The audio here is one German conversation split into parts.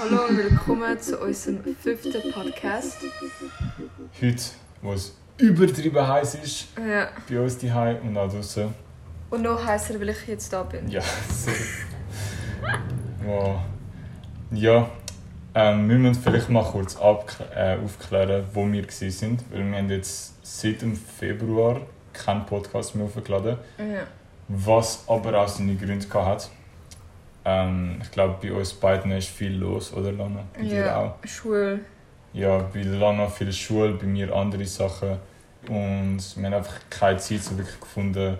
Hallo und willkommen zu unserem fünften Podcast. Heute, wo es übertrieben heiß ist, Ja. bei uns die und auch draußen. Und noch heißer, weil ich jetzt da bin. Ja, wow. Ja, ähm, wir müssen vielleicht mal kurz äh, aufklären, wo wir waren. Weil wir haben jetzt seit dem Februar keinen Podcast mehr hochgeladen. Ja. Was aber auch seine Gründe hat. Ähm, ich glaube, bei uns beiden ist viel los, oder Lana? Bei dir auch? ja. Schule. Ja, bei Lana viel Schule, bei mir andere Sachen. Und wir haben einfach keine Zeit so wirklich gefunden,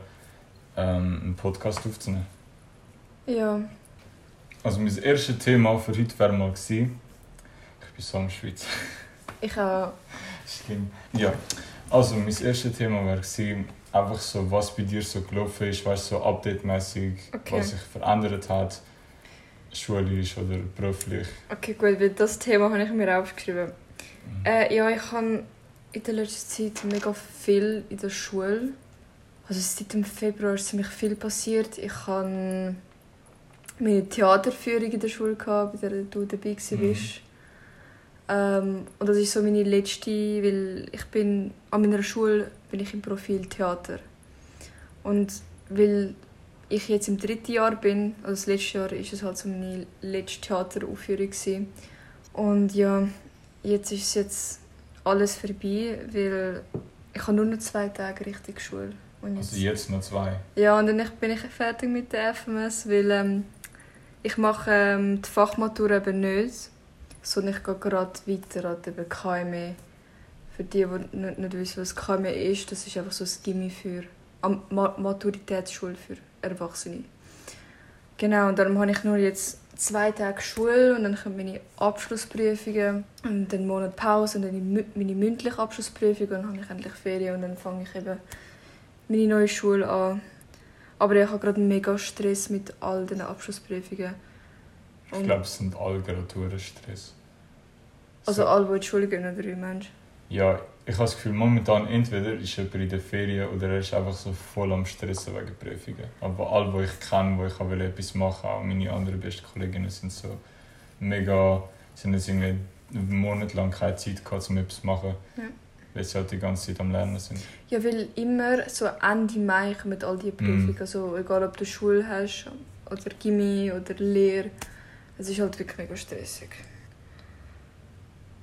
ähm, einen Podcast aufzunehmen. Ja. Also mein erstes Thema für heute wäre mal gewesen. Ich bin so am Schweiz. Ich auch. Schlimm. Ja. Also mein erstes Thema wäre gewesen, einfach so, was bei dir so gelaufen ist, weißt du, so update-mäßig, Okay. was sich verändert hat, schulisch oder beruflich. Okay, gut, weil das Thema habe ich mir aufgeschrieben. Mhm. Äh, ja, ich habe in der letzten Zeit mega viel in der Schule. Also seit dem Februar ist ziemlich viel passiert. Ich habe meine Theaterführung in der Schule, gehabt, bei der du dabei warst. Mhm. Ähm, und das ist so meine letzte, weil ich bin an meiner Schule bin ich im Profil Theater. Und weil ich jetzt im dritten Jahr bin, also das letzte Jahr ist es halt so meine letzte Theateraufführung gewesen. Und ja, jetzt ist jetzt alles vorbei, weil ich habe nur noch zwei Tage richtig Schule. Und jetzt, Also jetzt noch zwei. ja, und dann bin ich fertig mit der FMS, weil ähm, ich mache ähm, die Fachmatur eben nicht, sondern ich gehe gerade weiter an die KME. Für die, die nicht, nicht wissen, was KME ist, das ist einfach so ein Gimmi für Ma Maturitätsschule für Erwachsene. Genau, und darum habe ich nur jetzt zwei Tage Schule und dann kommen meine Abschlussprüfungen und dann einen Monat Pause und dann meine mündliche Abschlussprüfung und dann habe ich endlich Ferien und dann fange ich eben meine neue Schule an. Aber ich habe gerade mega Stress mit all den Abschlussprüfungen. Ich glaube, es sind alle gerade Stress. Also So. alle, die in die Schule gehen, oder wie meinst Ja, ich habe das Gefühl, momentan entweder ist jemand in der Ferien oder er ist einfach so voll am Stressen wegen Prüfungen. Aber alle, die ich kenne, wo ich will etwas machen auch meine anderen besten Kolleginnen, sind so mega, sind jetzt irgendwie einen Monat lang keine Zeit gehabt, um etwas zu machen. Ja. Weil sie halt die ganze Zeit am Lernen sind. Ja, weil immer so Ende Mai kommen all die Prüfungen. Mm. Also egal, ob du Schule hast oder Gimmi oder Lehre. Es ist halt wirklich mega stressig.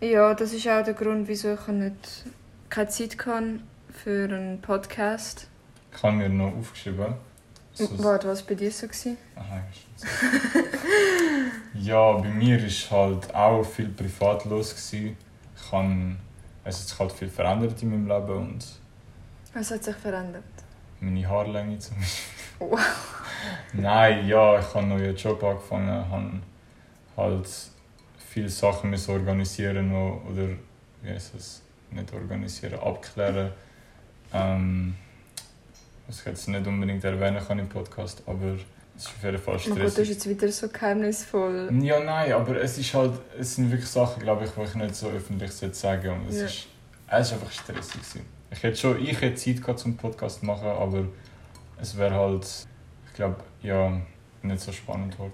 Ja, das ist auch der Grund, wieso ich nicht keine Zeit kann für einen Podcast. Ich habe mir noch aufgeschrieben. so- Warte, was war bei dir so? Gewesen? Aha, ja, bei mir ist halt auch viel privat los. Gewesen. Ich habe, es hat sich halt viel verändert in meinem Leben und Was hat sich verändert? meine Haarlänge zum Beispiel. Wow. Nein, ja, ich habe einen neuen Job angefangen, habe halt viele Sachen müssen organisieren oder wie heißt es, nicht organisieren, abklären. Ähm, was ich jetzt nicht unbedingt erwähnen kann im Podcast, aber es ist auf jeden Fall Oh Gott, das ist stressig. jetzt wieder so geheimnisvoll. Ja, nein, aber es ist halt, es sind wirklich Sachen, glaube ich, die ich nicht so öffentlich sagen und es Ja. ist, es ist einfach stressig gewesen. Ich hätte schon, ich hätte Zeit gehabt zum Podcast zu machen, aber es wäre halt, ich glaube, ja, nicht so spannend geworden.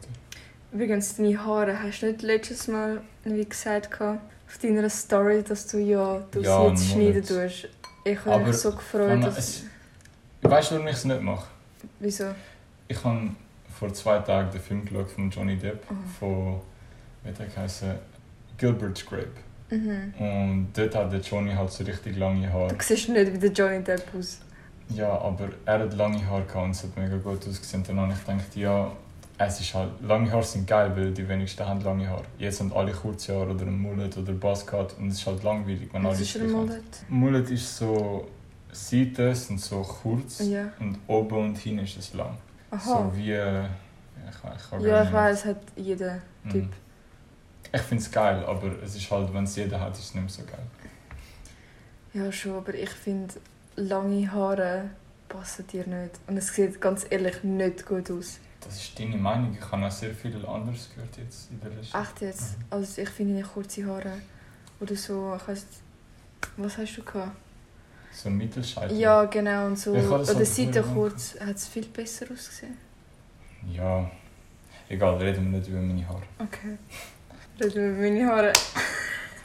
Übrigens, deine Haare hast du nicht letztes Mal wie gesagt gehabt, auf deiner Story, dass du ja du Ja, sie jetzt schneiden tust. Ich habe mich so gefreut, dass... es- Weißt du, warum ich es nicht mache? Wieso? Ich habe vor zwei Tagen den Film geschaut von Johnny Depp, Oh. von, wie hat er geheißen, Gilbert Grape. Mhm. Und dort hat der Johnny halt so richtig lange Haare. Du siehst nicht wie der Johnny Depp aus. Ja, aber er hat lange Haare gehabt und es hat mega gut ausgesehen. Dann habe ich gedacht, ja, es ist halt, lange Haare sind geil, weil die wenigsten haben lange Haare. Jetzt haben alle kurze Haare oder ein Mullet oder Buzzcut und es ist halt langweilig, wenn Was alle ist ein. Mullet? Mullet ist so, Seiten sind so kurz Ja. und oben und hinten ist es lang. Aha. So wie, äh, ich, ich ja, ich weiß, hat jeder Mhm. Typ. Ich finde es geil, aber es ist halt, wenn es jeder hat, ist es nicht mehr so geil. Ja, schon, aber ich finde, lange Haare passen dir nicht. Und es sieht ganz ehrlich nicht gut aus. Das ist deine Meinung. Ich habe auch sehr viel anderes gehört jetzt in der letzten Echt jetzt? Mhm. Also ich finde deine kurze Haare oder so, weiss, was hast du gehabt? So ein Mittelscheitel. Ja, genau. Und so Ich habe das an der halt Seite früher kurz hat es viel besser ausgesehen. Ja. Egal, reden wir nicht über meine Haare. Okay. Reden wir über meine Haare.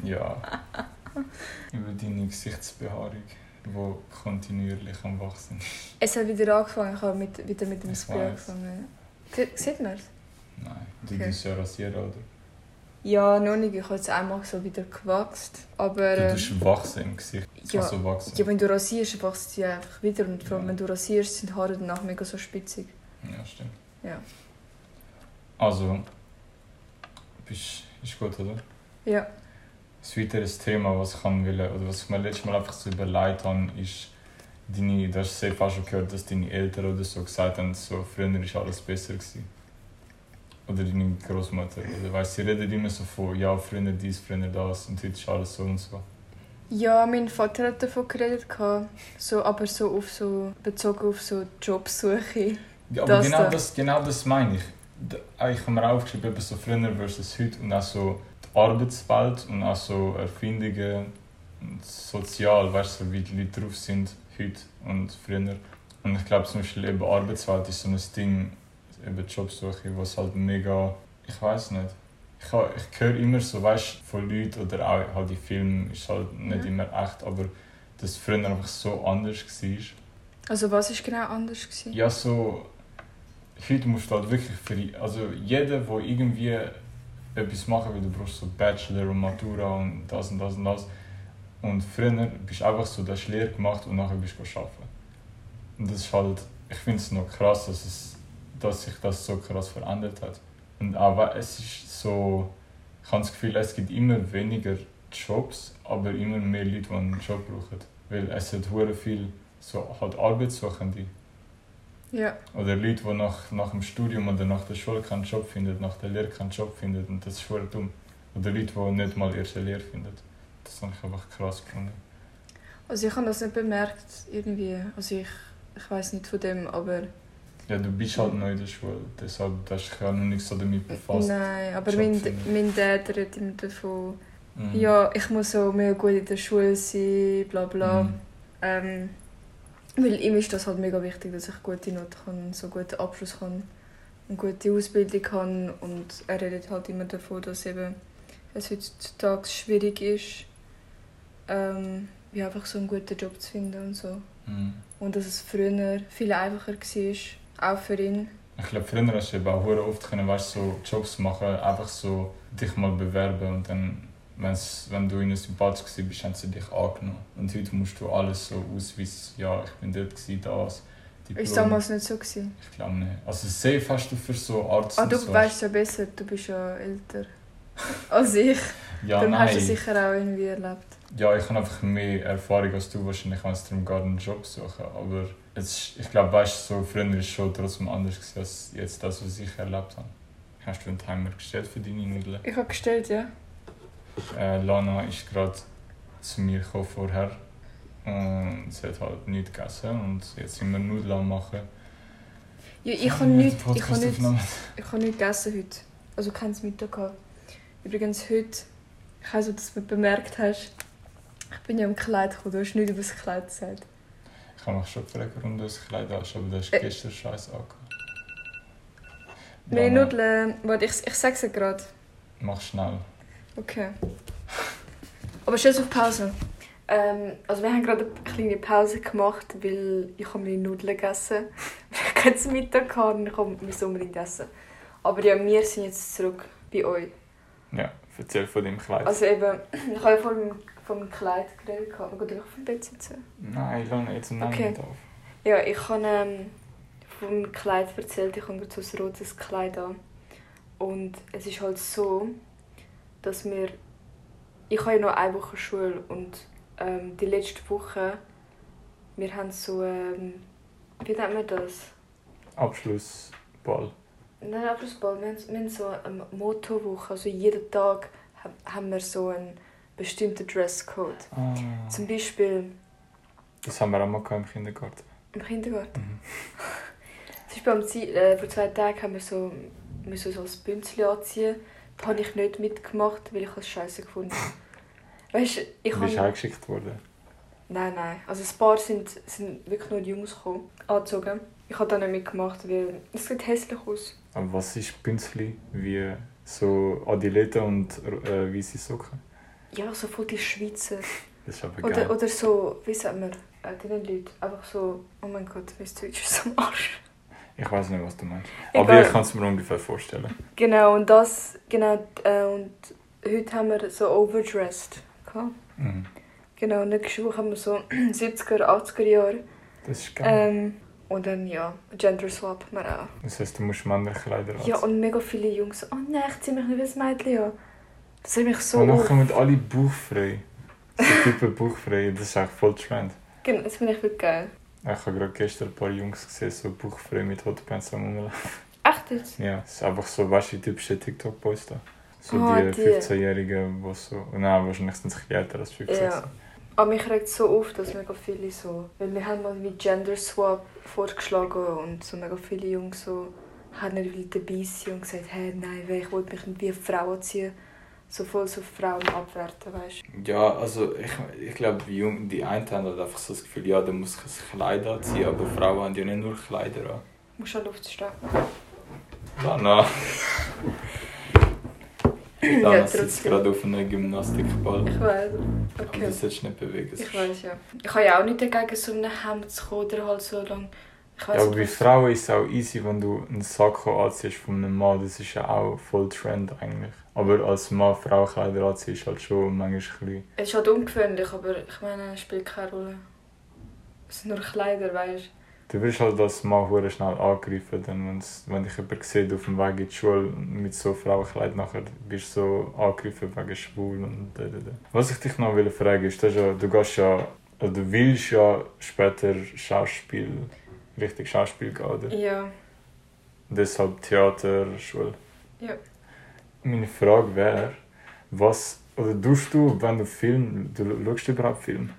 Ja. über deine Gesichtsbehaarung, die kontinuierlich am Wachsen ist. Es hat wieder angefangen. Ich habe mit, wieder mit dem Spray angefangen. Sie- Sieht man es? Nein, du Okay. tust ja rasieren, oder? Ja, noch nicht. Ich habe jetzt einmal so wieder gewachsen. Aber... Du ähm, tust wachsen im Gesicht. ja, Also wachsen. ja, wenn du rasierst, wächst sie einfach wieder. Und vor allem, Ja. wenn du rasierst, sind die Haare danach mega so spitzig. Ja, stimmt. Ja. Also, bist, ist gut, oder? Ja. Ein weiteres Thema, was ich kann will, oder was ich mir letztes Mal einfach so überlegt habe, ist, deine, du hast sehr fast schon gehört, dass deine Eltern oder so gesagt haben, so, früher war alles besser. Gewesen. Oder deine Großmutter. Oder weißt, sie reden immer so von, ja, früher dies, früher das und heute ist alles so und so. Ja, mein Vater hat davon geredet, so, aber so, auf so bezogen auf so Jobsuche. Ja, aber Das genau da. das, genau das meine ich. Ich habe mir aufgeschrieben, eben so früher versus heute und auch so die Arbeitswelt und auch so Erfindungen und sozial, weißt du, so wie die Leute drauf sind heute und früher. Und ich glaube zum Beispiel eben Arbeitswelt ist so ein Ding, eben Jobsuche, was halt mega, ich weiß nicht. Ich, ich höre immer so, weißt du, von Leuten oder auch halt die Filme ist halt nicht Ja. immer echt, aber dass früher einfach so anders war. Also was ist genau anders gewesen? Ja, so. Heute musst du halt wirklich für. Also jeder, der irgendwie etwas machen will, du brauchst so Bachelor und Matura und das und das und das. Und früher bist du einfach so, du hast Lehre gemacht und nachher bist du arbeiten. Und das ist halt. Ich finde es noch krass, dass, es, dass sich das so krass verändert hat. Und auch es ist so. Ich habe das Gefühl, es gibt immer weniger Jobs, aber immer mehr Leute, die einen Job brauchen. Weil es hat hure viel so halt Arbeitssuchende. Ja. Oder Leute, die nach, nach dem Studium oder nach der Schule keinen Job finden, nach der Lehre keinen Job finden. Und das ist voll dumm. Oder Leute, die nicht mal eine Lehre finden. Das habe ich einfach krass gefunden. Also ich habe das nicht bemerkt, irgendwie. Also ich, ich weiß nicht von dem, aber... Ja, du bist halt neu in der Schule, deshalb hast du dich ja noch nicht so damit befasst. Nein, aber mein, mein Dad redet immer davon, Mhm. ja, ich muss so mega gut in der Schule sein, bla bla. Mhm. Ähm, weil ihm ist das halt mega wichtig, dass ich gute Noten kann, so guten Abschluss kann und gute Ausbildung kann. Und er redet halt immer davon, dass eben es heutzutage schwierig ist, ähm, wie einfach so einen guten Job zu finden und so. Mhm. Und dass es früher viel einfacher war, auch für ihn. Ich glaube, früher hast du eben auch oft können, weißt, so Jobs machen, einfach so dich mal bewerben und dann, wenn's, wenn du ihnen sympathisch bist, haben sie dich angenommen. Und heute musst du alles so ausweisen, ja, ich bin dort, gewesen, das, Diplom. Ist damals nicht so gewesen. Ich glaube nicht. Also safe hast du für so Arzt Ah, du so. weißt ja besser, du bist ja älter als ich. ja, Dann hast du nein. sicher auch irgendwie erlebt. Ja, ich habe einfach mehr Erfahrung als du wahrscheinlich, wenn es darum geht, einen Job zu suchen. Aber es, ich glaube, weißt du, so früher war es schon trotzdem anders gewesen, als jetzt das, was ich erlebt habe. Hast du einen Timer gestellt für deine Nudeln? Ich habe gestellt, ja. Äh, Lana ist gerade zu mir gekommen vorher und sie hat halt nichts gegessen und jetzt sind wir Nudeln am machen. ja ich habe nichts ich habe nichts aufgenommen. ich habe nichts gegessen heute. Also keins Mittag gehabt. Übrigens heute, ich weiß nicht, ob du das bemerkt hast, ich bin ja im Kleid gekommen, du hast nichts über das Kleid gesagt. Ich habe mich schon gefragt, warum du das Kleid hast, aber du hast Äh. gestern Scheiß angehabt. Meine Nudeln, warte, ich, ich sag's dir gerade. Mach schnell. Okay. Aber stell es auf Pause. Ähm, also wir haben gerade eine kleine Pause gemacht, weil ich habe meine Nudeln gegessen. Ich habe keinen Mittag gehabt und ich habe mein unbedingt essen. Aber ja, wir sind jetzt zurück bei euch. Ja, erzähl von deinem Kleid. Also eben, ich habe ja von meinem Kleid geredet. gehen auf dem Bett sitzen. Nein, Lana, jetzt nehmen Okay. nicht auf. Ja, ich habe ähm, von meinem Kleid erzählt. Ich habe gerade so ein rotes Kleid an. Und es ist halt so, dass wir... Ich habe ja noch eine Woche Schule und ähm, die letzte Woche... Wir haben so... Ähm, wie nennt man das? Abschlussball. Nein, Abschlussball. Wir haben, wir haben so eine Mottowoche. Also jeden Tag ha- haben wir so einen bestimmten Dresscode. Ah, Zum Beispiel das haben wir auch mal im Kindergarten. im Kindergarten. Mhm. Zum Beispiel am Zie- äh, vor zwei Tagen haben wir so, müssen so ein Bünzli anziehen. Da habe ich nicht mitgemacht, weil ich es scheiße gefunden habe. Weißt du, ich Du bist habe... heimgeschickt worden. Nein, nein. Also ein paar sind, sind wirklich nur die Jungs gekommen, angezogen. Ich habe da nicht mitgemacht, weil es sieht hässlich aus. Was ist Bünzli? Wie so Adilette und äh, weiße Socken? Ja, so voll die Schweizer. Das ist aber geil. Oder, oder so, wie sagt man, äh, diese Leute, einfach so, oh mein Gott, mein Deutsch ist so am Arsch. Ich weiß nicht, was du meinst. Egal. Aber ich kann es mir ungefähr vorstellen. Genau, und das, genau, äh, und heute haben wir so overdressed. gehabt. Mhm. Genau, und nächste Woche haben wir so 70er, 80er Jahre. Das ist geil. Ähm, und dann, ja, Gender Swap wir auch. Das heisst, du musst Männerkleider anziehen. Ja, und mega viele Jungs so, oh nein, ich zieh mich nicht wie ein Mädchen an. Das hat mich so und dann kommen alle bauchfrei. So Typen bauchfrei. Das ist echt voll Trend. Genau, das finde ich wirklich geil. Ich habe gerade gestern ein paar Jungs gesehen, so bauchfrei mit Hotpants am Rumlaufen. Echt jetzt? Ja, es ist einfach so, weißt du, die typischen TikTok-Boys da. So Ah, die, die. 15-Jährigen, die so... Nein, wahrscheinlich sind sie älter als 15. Ja. Aber mich regt so auf, dass mega viele so. Weil wir haben mal wie Gender Swap vorgeschlagen und so mega viele Jungs so haben nicht dabei sein und gesagt, hey, nein, ich will mich nicht wie eine Frau anziehen. So voll so Frauen abwerten, weißt du. Ja, also ich, ich glaube, die, einen haben halt einfach so das Gefühl, ja, da muss ich ein Kleid anziehen, aber Frauen haben ja nicht nur Kleider an. Du musst an Luft stehen. Lana. Ja, sitzt gerade auf einem Gymnastikball. Ich weiß. Aber Okay. das solltest du nicht bewegen. Ich weiß ja. Ich habe ja auch nicht dagegen, so einem Hemd zu kommen oder halt so lang. Ich Ja, weiß aber bei. Frauen ist es auch easy, wenn du einen Sakko anziehst von einem Mann. Das ist ja auch voll Trend eigentlich. Aber als Mann Frauenkleider anziehst, ist halt schon manchmal ein bisschen... Es ist halt ungewöhnlich, aber ich meine, es spielt keine Rolle. Es sind nur Kleider, weißt Du wirst halt als Mann hure schnell angegriffen, dann wenn's, wenn dich jemand sieht auf dem Weg in die Schule mit so Frauenkleid, nachher bist du so angegriffen wegen schwul und da, da, da. Was ich dich noch will fragen ist, das ja, du gehst ja, du willst ja später Schauspiel, richtig Schauspiel gehen, oder? du? Ja. Deshalb Theater, Schule. Ja. Meine Frage wäre, was, oder tust du, wenn du Film, du schaust du überhaupt Film?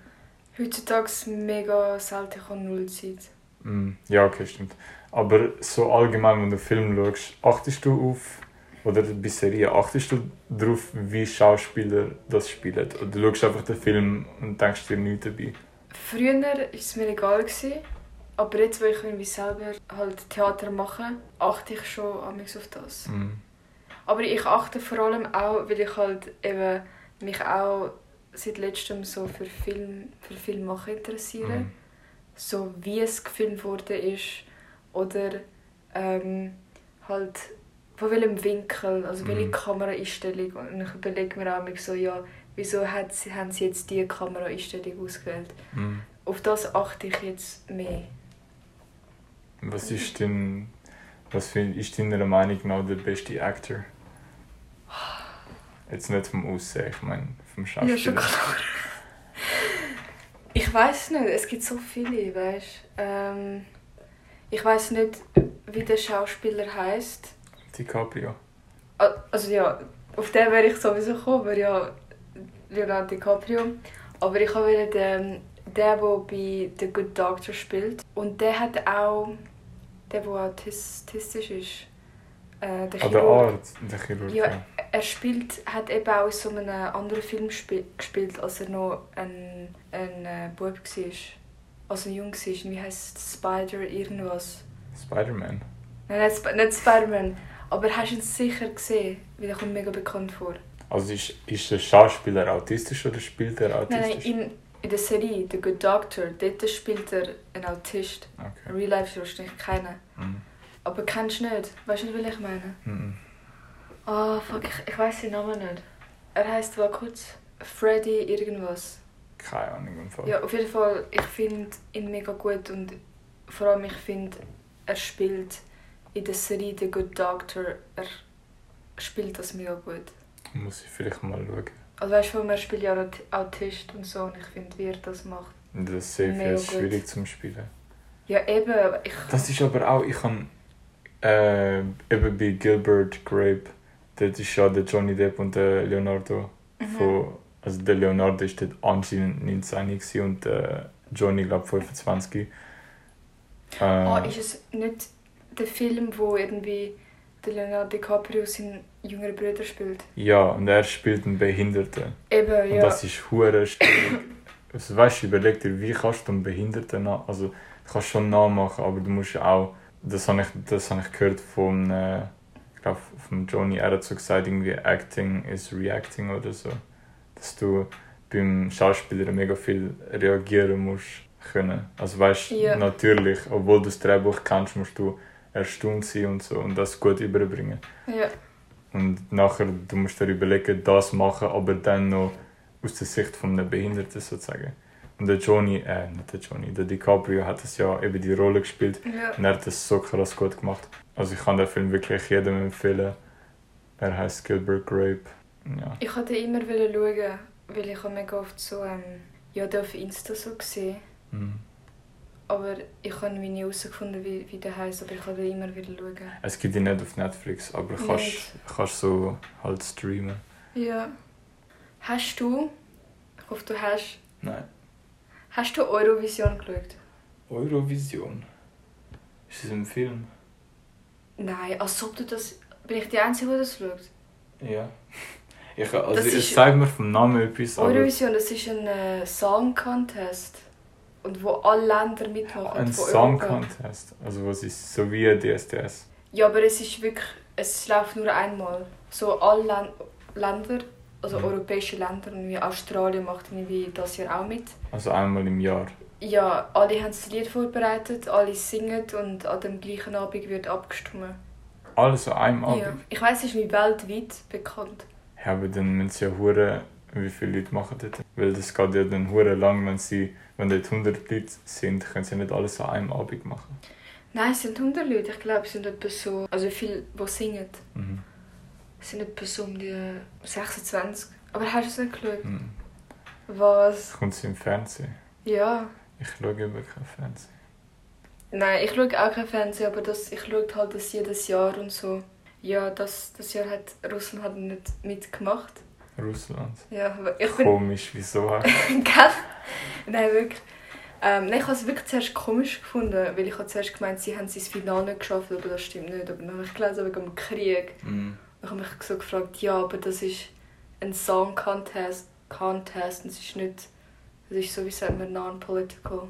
Heutzutage mega selten, ich habe null Zeit. Mm, Ja, okay, stimmt. Aber so allgemein, wenn du Film schaust, achtest du auf, oder bei Serien, achtest du darauf, wie Schauspieler das spielen? Oder du schaust einfach den Film und denkst dir nichts dabei? Früher war es mir egal, gewesen, aber jetzt, wo ich irgendwie selber halt Theater mache, achte ich schon amigs auf das. Mm. Aber ich achte vor allem auch, weil ich halt eben mich auch seit letztem so für Film, für Film machen interessiere. Mm. So wie es gefilmt wurde ist oder ähm, halt von welchem Winkel, also welche Mhm. Kameraeinstellung. Und ich überlege mir auch immer so, ja, wieso hat sie, haben sie jetzt diese Kameraeinstellung ausgewählt? Mm. Auf das achte ich jetzt mehr. Was ist denn, was find, ist deiner Meinung nach der beste Actor? Jetzt nicht vom Aussehen, ich meine vom Schauspieler. Ja, schon klar. Ich weiß nicht, es gibt so viele, weißt ähm, Ich weiß nicht, wie der Schauspieler heißt. DiCaprio. Also ja, auf den wäre ich sowieso gekommen, aber ja, Leonardo DiCaprio. Aber ich wollte den, der, der bei The Good Doctor spielt. Und der hat auch, der, der autistisch ist, äh, der An der Chirurg. Art, der Chirurg. Ja. Er spielt, hat eben auch in so einem anderen Film spi- gespielt, als er noch ein, ein äh, Bub war. Also jung war. Wie heißt? Spider irgendwas? Spider-Man. Nein, nicht, nicht Spider-Man. Aber hast du ihn sicher gesehen? Weil er kommt mega bekannt vor. Also ist, ist der Schauspieler autistisch oder spielt er Nein, nein, autistisch? in, in der Serie The Good Doctor, dort spielt er einen Autist. In Okay. Real Life ist er wahrscheinlich keiner. Mhm. Aber kennst du nicht? Weißt du nicht, was ich meine? Mhm. Ah, fuck, ich, ich weiß den Namen nicht. Er heißt, war kurz, Freddy irgendwas. Keine Ahnung im Fall. Ja, auf jeden Fall, ich finde ihn mega gut und vor allem ich finde, er spielt in der Serie The Good Doctor, er spielt das mega gut. Muss ich vielleicht mal schauen. Also weißt du, er spielt ja Aut- Autist und so und ich finde, wie er das macht. Das ist gut. schwierig zum Spielen. Ja, eben, ich... Das ist aber auch, ich kann äh, eben bei Gilbert Grape, dort ist ja der Johnny Depp und der Leonardo Mhm. von, also der Leonardo ist dort anscheinend 19 gewesen und der Johnny glaube 25. Äh, Ah, ist es nicht der Film, wo irgendwie der Leonardo DiCaprio seinen jüngeren Bruder spielt? ja, und er spielt einen Behinderten. Eben, Und ja. das ist hure schwierig, also weißt du, überleg dir, wie kannst du einen Behinderten nach, also du kannst schon nachmachen, aber du musst auch, das habe ich, das habe ich gehört von, äh, ich glaube, von Johnny, er hat so gesagt, irgendwie Acting is Reacting oder so, dass du beim Schauspieler mega viel reagieren musst können. Also weißt du, Ja. natürlich, obwohl du das Drehbuch kennst, musst du erstaunt sein und so und das gut überbringen. Ja. Und nachher, du musst dir überlegen, das machen, aber dann noch aus der Sicht von einem Behinderten sozusagen. Und der Johnny, äh, nicht der Johnny, der DiCaprio hat das ja eben die Rolle gespielt Ja. und er hat das so krass gut gemacht. Also ich kann den Film wirklich jedem empfehlen. Er heißt Gilbert Grape. Ja. Ich wollte immer schauen, weil ich habe mega oft so ähm, ja, auf Insta so gesehen. Mhm. Aber ich habe nie herausgefunden, wie, wie der heißt, aber ich wollte immer wieder schauen. Es gibt ihn nicht auf Netflix, aber Nicht. kannst kannst so halt streamen. Ja. Hast du, ich hoffe du hast, Nein. Hast du Eurovision geschaut? Eurovision. Ist das ein Film? Nein, als ob du das... Bin ich die Einzige, die das schaut? Ja. Ich, also Das es sagt mir vom Namen etwas, aber Eurovision, das ist ein äh, Song Contest. Und wo alle Länder mitmachen. ein Song Europa. Contest. Also was ist so wie ein DSDS. Ja, aber es ist wirklich... Es läuft nur einmal. So alle Län Länder, also Mhm. europäische Länder, und wie Australien macht irgendwie das Jahr auch mit. Also einmal im Jahr. Ja, alle haben das Lied vorbereitet, alle singen und an dem gleichen Abend wird abgestimmt. Alles an einem Abend. Ja. Ich weiß, es ist wie weltweit bekannt. Ja, aber dann müssen sie ja hure, wie viele Leute machen das? Weil das geht ja dann hure lang, wenn sie, wenn dort 100 Leute sind, können sie nicht alles an einem Abend machen. Nein, es sind 100 Leute. Ich glaube, es sind etwa so... Also viele, die singen. Mhm. Es sind etwa so um die 26. Aber hast du es nicht geschaut? Mhm. Was? Kommt sie im Fernsehen? Ja. Ich schaue über kein Fernsehen. Nein, ich schaue auch kein Fernsehen, aber das, ich schaue halt das jedes Jahr und so. Ja, das, das Jahr hat Russland hat nicht mitgemacht. Russland. Ja, ich bin... Komisch, wieso? Gell? Nein, wirklich. Ähm, nein, ich habe es wirklich zuerst komisch gefunden, weil ich habe zuerst gemeint, sie haben es ins Finale nicht geschafft, aber das stimmt nicht. Aber dann habe ich gelesen wegen dem Krieg. Mhm. Ich habe mich so gefragt, ja, aber das ist ein Song Contest, Contest und es ist nicht, das ist so wie sagt man non-political.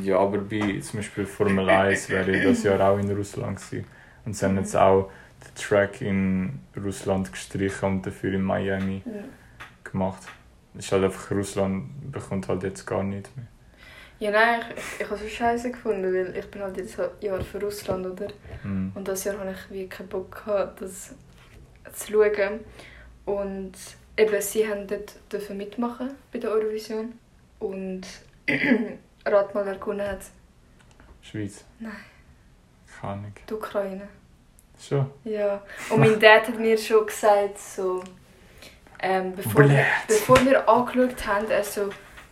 Ja, aber bei zum Beispiel Formel 1 wäre das Jahr auch in Russland gewesen. Und sie haben jetzt auch den Track in Russland gestrichen und dafür in Miami Ja. gemacht. Das ist halt einfach, Russland bekommt halt jetzt gar nichts mehr. Ja, nein, ich, ich, ich habe es so scheiße gefunden, weil ich bin halt jedes Jahr für Russland, oder? Mhm. Und das Jahr habe ich wie keinen Bock gehabt, das zu schauen. Und eben, sie haben dort dürfen mitmachen bei der Eurovision. Und rat mal, wer gewonnen hat. Schweiz? Nein. Keine Ahnung. Die Ukraine. Schon? Ja. Und mein Dad hat mir schon gesagt, so, ähm, bevor, wir, bevor wir angeschaut haben, er so,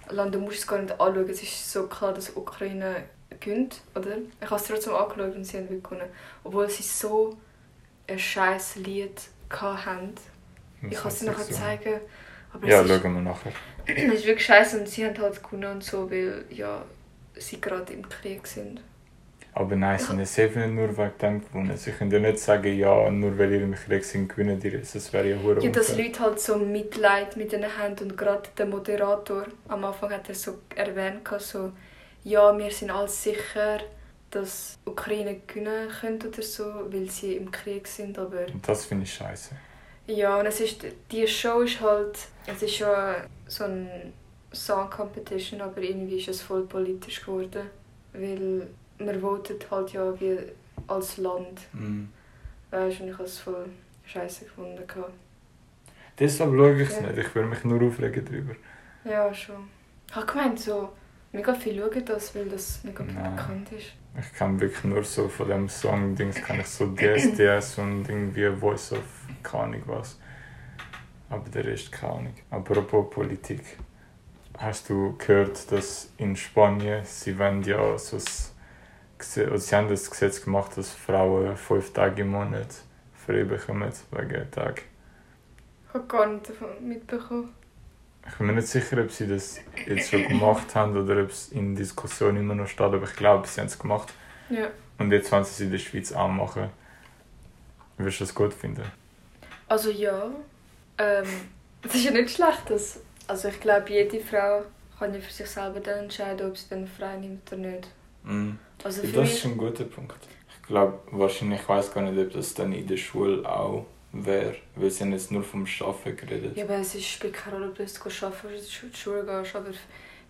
Land, du musst es gar nicht anschauen, es ist so klar, dass Ukraine gönnt, oder? Ich habe es trotzdem angeschaut und sie haben gewonnen. Obwohl sie so ein scheiß Lied hatten. Ich kann es dir nachher zeigen. Aber Ja, es, ist, schauen wir nachher. es ist wirklich scheiße und sie haben halt gewonnen und so, weil ja, sie gerade im Krieg sind. Aber nein, sie haben nicht nur wegen dem gewonnen. Sie können ja nicht sagen, ja, nur weil ihr im Krieg sind, gewinnen die es. Das wäre ja hure Ja, dass. Leute halt so Mitleid mit ihnen haben und gerade der Moderator am Anfang hat er so erwähnt, so, ja, wir sind alle sicher, dass Ukraine gewinnen könnte oder so, weil sie im Krieg sind, aber Und das finde ich scheiße. ja, und es ist, die Show ist halt, es ist schon so ein Song Competition, aber irgendwie ist es voll politisch geworden, weil man votet halt ja wie als Land, Mhm. weißt du, und ich habe es voll scheiße gefunden. Deshalb schaue ich es Ja. nicht. Ich würde mich nur aufregen darüber. Ja, schon. Ich habe gemeint, so, mega viele schauen das, weil das mega Nein. bekannt ist. Ich kann wirklich nur so von dem Song-Dings kann ich so DSDS und irgendwie Voice of keine Ahnung was. Aber der Rest keine Ahnung. Apropos Politik. Hast du gehört, dass in Spanien sie wollen ja so also sie haben das Gesetz gemacht, dass Frauen fünf Tage im Monat frei bekommen wegen Tag. Ich habe gar nicht davon mitbekommen. Ich bin mir nicht sicher, ob sie das jetzt schon gemacht haben oder ob es in Diskussion immer noch steht, aber ich glaube, sie haben es gemacht. Ja. Und jetzt wollen sie es in der Schweiz auch machen. Würdest du das gut finden? Also ja. Ähm, es ist ja nicht schlecht, dass, also ich glaube, jede Frau kann ja für sich selber dann entscheiden, ob sie dann frei nimmt oder nicht. Mhm. Also das ist ein guter Punkt. Ich glaube, wahrscheinlich, ich weiß gar nicht, ob das dann in der Schule auch wäre, weil sie haben jetzt nur vom Arbeiten geredet. ja, aber es ist- spielt keine Rolle, ob du jetzt arbeiten oder Schu- Schule gehst, aber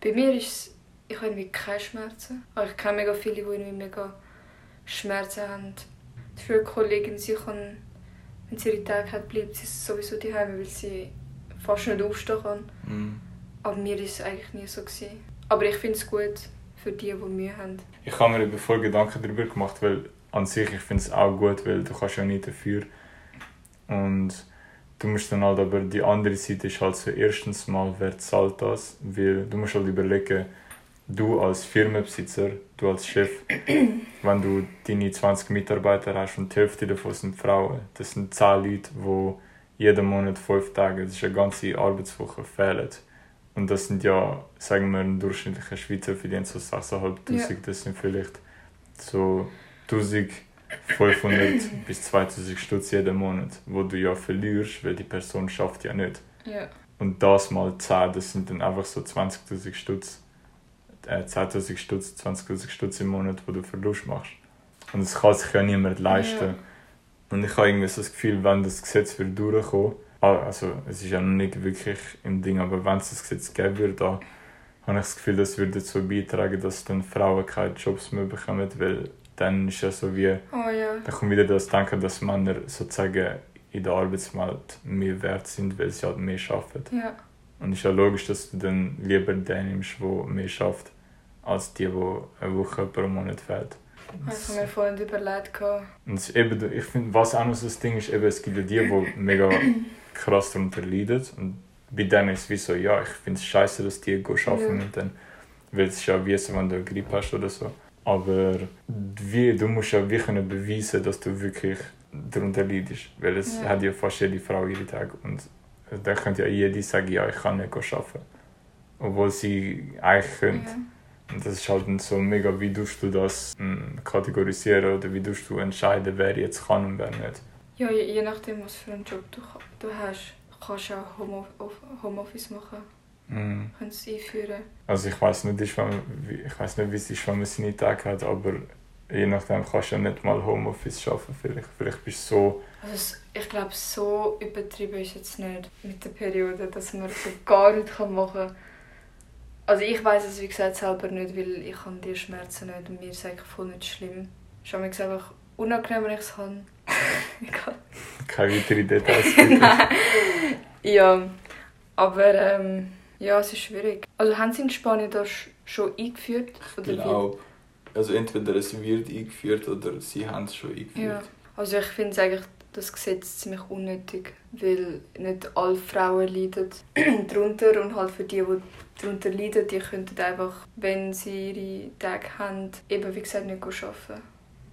bei mir ist es, ich habe irgendwie keine Schmerzen. Aber ich kenne mega viele, die irgendwie mega Schmerzen haben. Die Schulkollegin, sie kann, wenn sie ihre Tage hat, bleibt sie sowieso daheim, weil sie fast nicht aufstehen kann. Mhm. Aber mir war es eigentlich nie so. Gewesen. Aber ich finde es gut für die, die Mühe haben. Ich habe mir voll Gedanken darüber gemacht, weil an sich, ich finde es auch gut, weil du kannst ja nicht dafür. Und du musst dann halt, aber die andere Seite ist halt so, erstens mal, wer zahlt das? Weil du musst halt überlegen, du als Firmenbesitzer, du als Chef, wenn du deine 20 Mitarbeiter hast und die Hälfte davon sind Frauen, das sind 10 Leute, die jeden Monat fünf Tage, das ist eine ganze Arbeitswoche, fehlen. Und das sind ja, sagen wir, ein durchschnittlicher Schweizer verdient so 6'500, Ja. das sind vielleicht so 1500 bis 2000 Stutz jeden Monat, wo du ja verlierst, weil die Person schafft ja nicht. Ja. Und das mal 10, das sind dann einfach so 20.000 Stutz, äh, 10.000 Stutz, 20.000 Stutz im Monat, wo du Verlust machst. Und das kann sich ja niemand leisten. Ja. Und ich habe irgendwie so das Gefühl, wenn das Gesetz wird durchkommen, ah, also es ist ja noch nicht wirklich im Ding, aber wenn es das Gesetz geben würde, da habe ich das Gefühl, das würde dazu beitragen, dass dann Frauen keine Jobs mehr bekommen, weil dann ist ja so wie, Oh ja. da kommt wieder das Denken, dass Männer sozusagen in der Arbeitswelt mehr wert sind, weil sie halt mehr arbeiten. Ja. Und es ist ja logisch, dass du dann lieber den nimmst, der mehr schafft, als die, die eine Woche pro Monat fehlt. Ich habe mir vorhin überlegt. Und eben, ich finde, was auch noch so das Ding ist, eben, es gibt ja die, die mega krass darunter leiden. Und bei denen ist es wie so, ja, ich finde es scheiße, dass die arbeiten Ja. und dann, weil es ist ja wie so, wenn du eine Grippe hast oder so. Aber wie, du musst ja wie können beweisen, dass du wirklich darunter leidest. Weil es Ja. hat ja fast jede Frau ihre Tage. Und dann könnte ja jede sagen, ja, ich kann nicht arbeiten. Obwohl sie eigentlich könnte. Ja. Und das ist halt so mega, wie tust du das mm, kategorisieren oder wie tust du entscheiden, wer jetzt kann und wer nicht. Ja, je, je nachdem, was für einen Job du, du hast, kannst du auch Home- Off- Homeoffice machen. Kannst es einführen. Also ich weiß nicht, ich weiß nicht, wie es ist, wenn man seine Tage hat, aber je nachdem kannst du ja nicht mal Homeoffice schaffen. Vielleicht, vielleicht bist du so, Also ich glaube, so übertrieben ist jetzt nicht mit der Periode, dass man so gar nichts machen kann. Also ich weiß es wie gesagt selber nicht, weil ich habe die Schmerzen nicht und mir ist eigentlich voll nicht schlimm. Es ist manchmal einfach unangenehm, wenn ich es habe. Keine weiteren Details. bitte. ja, aber ähm, ja, es ist schwierig. Also haben sie in Spanien das sch- schon eingeführt? Oder wie? glaube, also entweder es wird eingeführt oder sie haben es schon eingeführt. Ja. Also ich finde es eigentlich das Gesetz ziemlich unnötig, weil nicht alle Frauen leiden darunter und halt für die, die darunter leiden, die könnten einfach, wenn sie ihre Tage haben, eben wie gesagt nicht arbeiten.